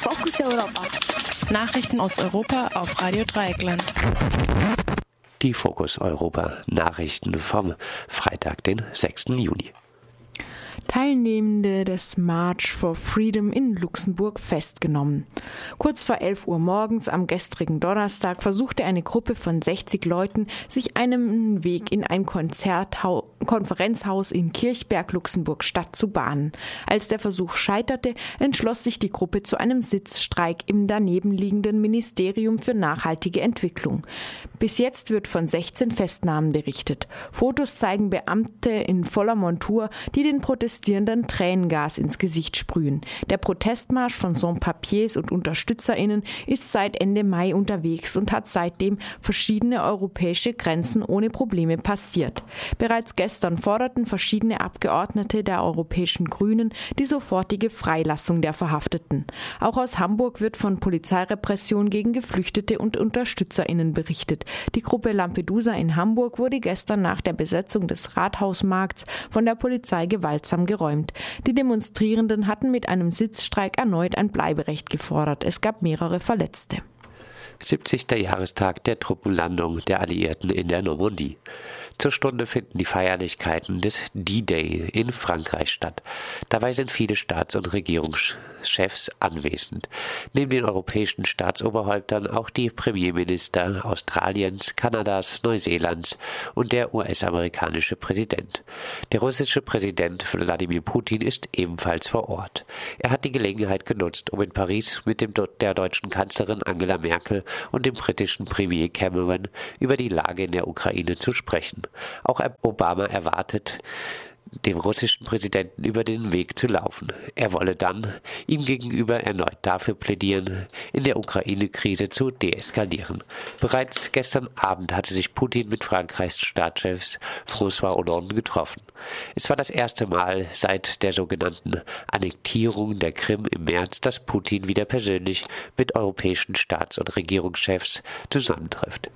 Fokus Europa. Nachrichten aus Europa auf Radio Dreieckland. Die Fokus Europa Nachrichten vom Freitag, den 6. Juni. Teilnehmende des March for Freedom in Luxemburg festgenommen. Kurz vor 11 Uhr morgens am gestrigen Donnerstag versuchte eine Gruppe von 60 Leuten, sich einen Weg in ein Konzerthau Konferenzhaus in Kirchberg, Luxemburg Stadt zu bahnen. Als der Versuch scheiterte, entschloss sich die Gruppe zu einem Sitzstreik im danebenliegenden Ministerium für nachhaltige Entwicklung. Bis jetzt wird von 16 Festnahmen berichtet. Fotos zeigen Beamte in voller Montur, die den Protestierenden Tränengas ins Gesicht sprühen. Der Protestmarsch von Sans-Papiers und UnterstützerInnen ist seit Ende Mai unterwegs und hat seitdem verschiedene europäische Grenzen ohne Probleme passiert. Bereits gestern forderten verschiedene Abgeordnete der Europäischen Grünen die sofortige Freilassung der Verhafteten. Auch aus Hamburg wird von Polizeirepression gegen Geflüchtete und UnterstützerInnen berichtet. Die Gruppe Lampedusa in Hamburg wurde gestern nach der Besetzung des Rathausmarkts von der Polizei gewaltsam geräumt. Die Demonstrierenden hatten mit einem Sitzstreik erneut ein Bleiberecht gefordert. Es gab mehrere Verletzte. 70. Jahrestag der Truppenlandung der Alliierten in der Normandie. Zur Stunde finden die Feierlichkeiten des D-Day in Frankreich statt. Dabei sind viele Staats- und Regierungschefs anwesend. Neben den europäischen Staatsoberhäuptern auch die Premierminister Australiens, Kanadas, Neuseelands und der US-amerikanische Präsident. Der russische Präsident Wladimir Putin ist ebenfalls vor Ort. Er hat die Gelegenheit genutzt, um in Paris mit dem, der deutschen Kanzlerin Angela Merkel und dem britischen Premier Cameron über die Lage in der Ukraine zu sprechen. Auch Obama erwartet, dem russischen Präsidenten über den Weg zu laufen. Er wolle dann ihm gegenüber erneut dafür plädieren, in der Ukraine-Krise zu deeskalieren. Bereits gestern Abend hatte sich Putin mit Frankreichs Staatschefs François Hollande getroffen. Es war das erste Mal seit der sogenannten Annektierung der Krim im März, dass Putin wieder persönlich mit europäischen Staats- und Regierungschefs zusammentrifft.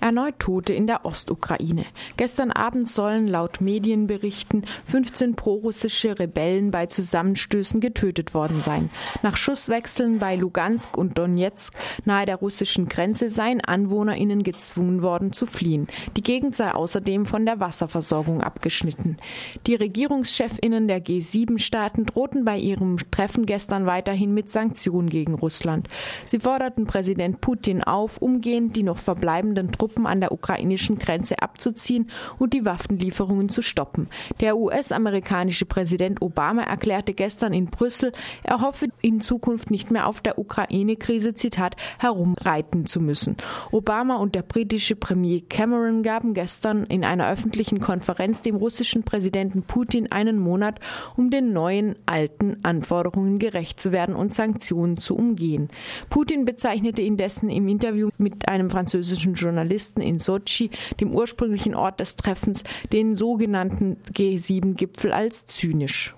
Erneut Tote in der Ostukraine. Gestern Abend sollen laut Medienberichten 15 prorussische Rebellen bei Zusammenstößen getötet worden sein. Nach Schusswechseln bei Lugansk und Donetsk nahe der russischen Grenze seien AnwohnerInnen gezwungen worden zu fliehen. Die Gegend sei außerdem von der Wasserversorgung abgeschnitten. Die Regierungschefinnen der G7-Staaten drohten bei ihrem Treffen gestern weiterhin mit Sanktionen gegen Russland. Sie forderten Präsident Putin auf, umgehend die noch verbleibenden Truppen Truppen an der ukrainischen Grenze abzuziehen und die Waffenlieferungen zu stoppen. Der US-amerikanische Präsident Obama erklärte gestern in Brüssel, er hoffe in Zukunft nicht mehr auf der Ukraine-Krise, Zitat, herumreiten zu müssen. Obama und der britische Premier Cameron gaben gestern in einer öffentlichen Konferenz dem russischen Präsidenten Putin einen Monat, um den neuen alten Anforderungen gerecht zu werden und Sanktionen zu umgehen. Putin bezeichnete indessen im Interview mit einem französischen Journalisten in Sochi, dem ursprünglichen Ort des Treffens, den sogenannten G7-Gipfel als zynisch.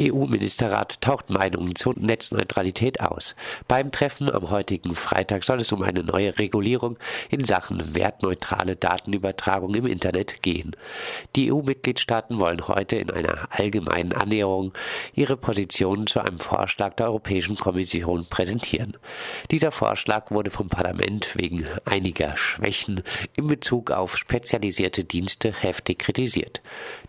EU-Ministerrat taucht Meinungen zur Netzneutralität aus. Beim Treffen am heutigen Freitag soll es um eine neue Regulierung in Sachen wertneutrale Datenübertragung im Internet gehen. Die EU-Mitgliedstaaten wollen heute in einer allgemeinen Annäherung ihre Positionen zu einem Vorschlag der Europäischen Kommission präsentieren. Dieser Vorschlag wurde vom Parlament wegen einiger Schwächen in Bezug auf spezialisierte Dienste heftig kritisiert.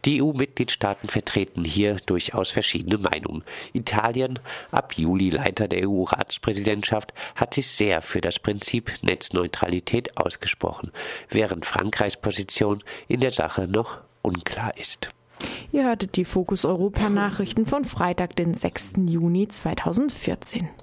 Die EU-Mitgliedstaaten vertreten hier durchaus verschiedene verschiedene Meinungen. Italien, ab Juli Leiter der EU-Ratspräsidentschaft, hat sich sehr für das Prinzip Netzneutralität ausgesprochen, während Frankreichs Position in der Sache noch unklar ist. Ihr hörtet die Fokus Europa Nachrichten von Freitag, den 6. Juni 2014.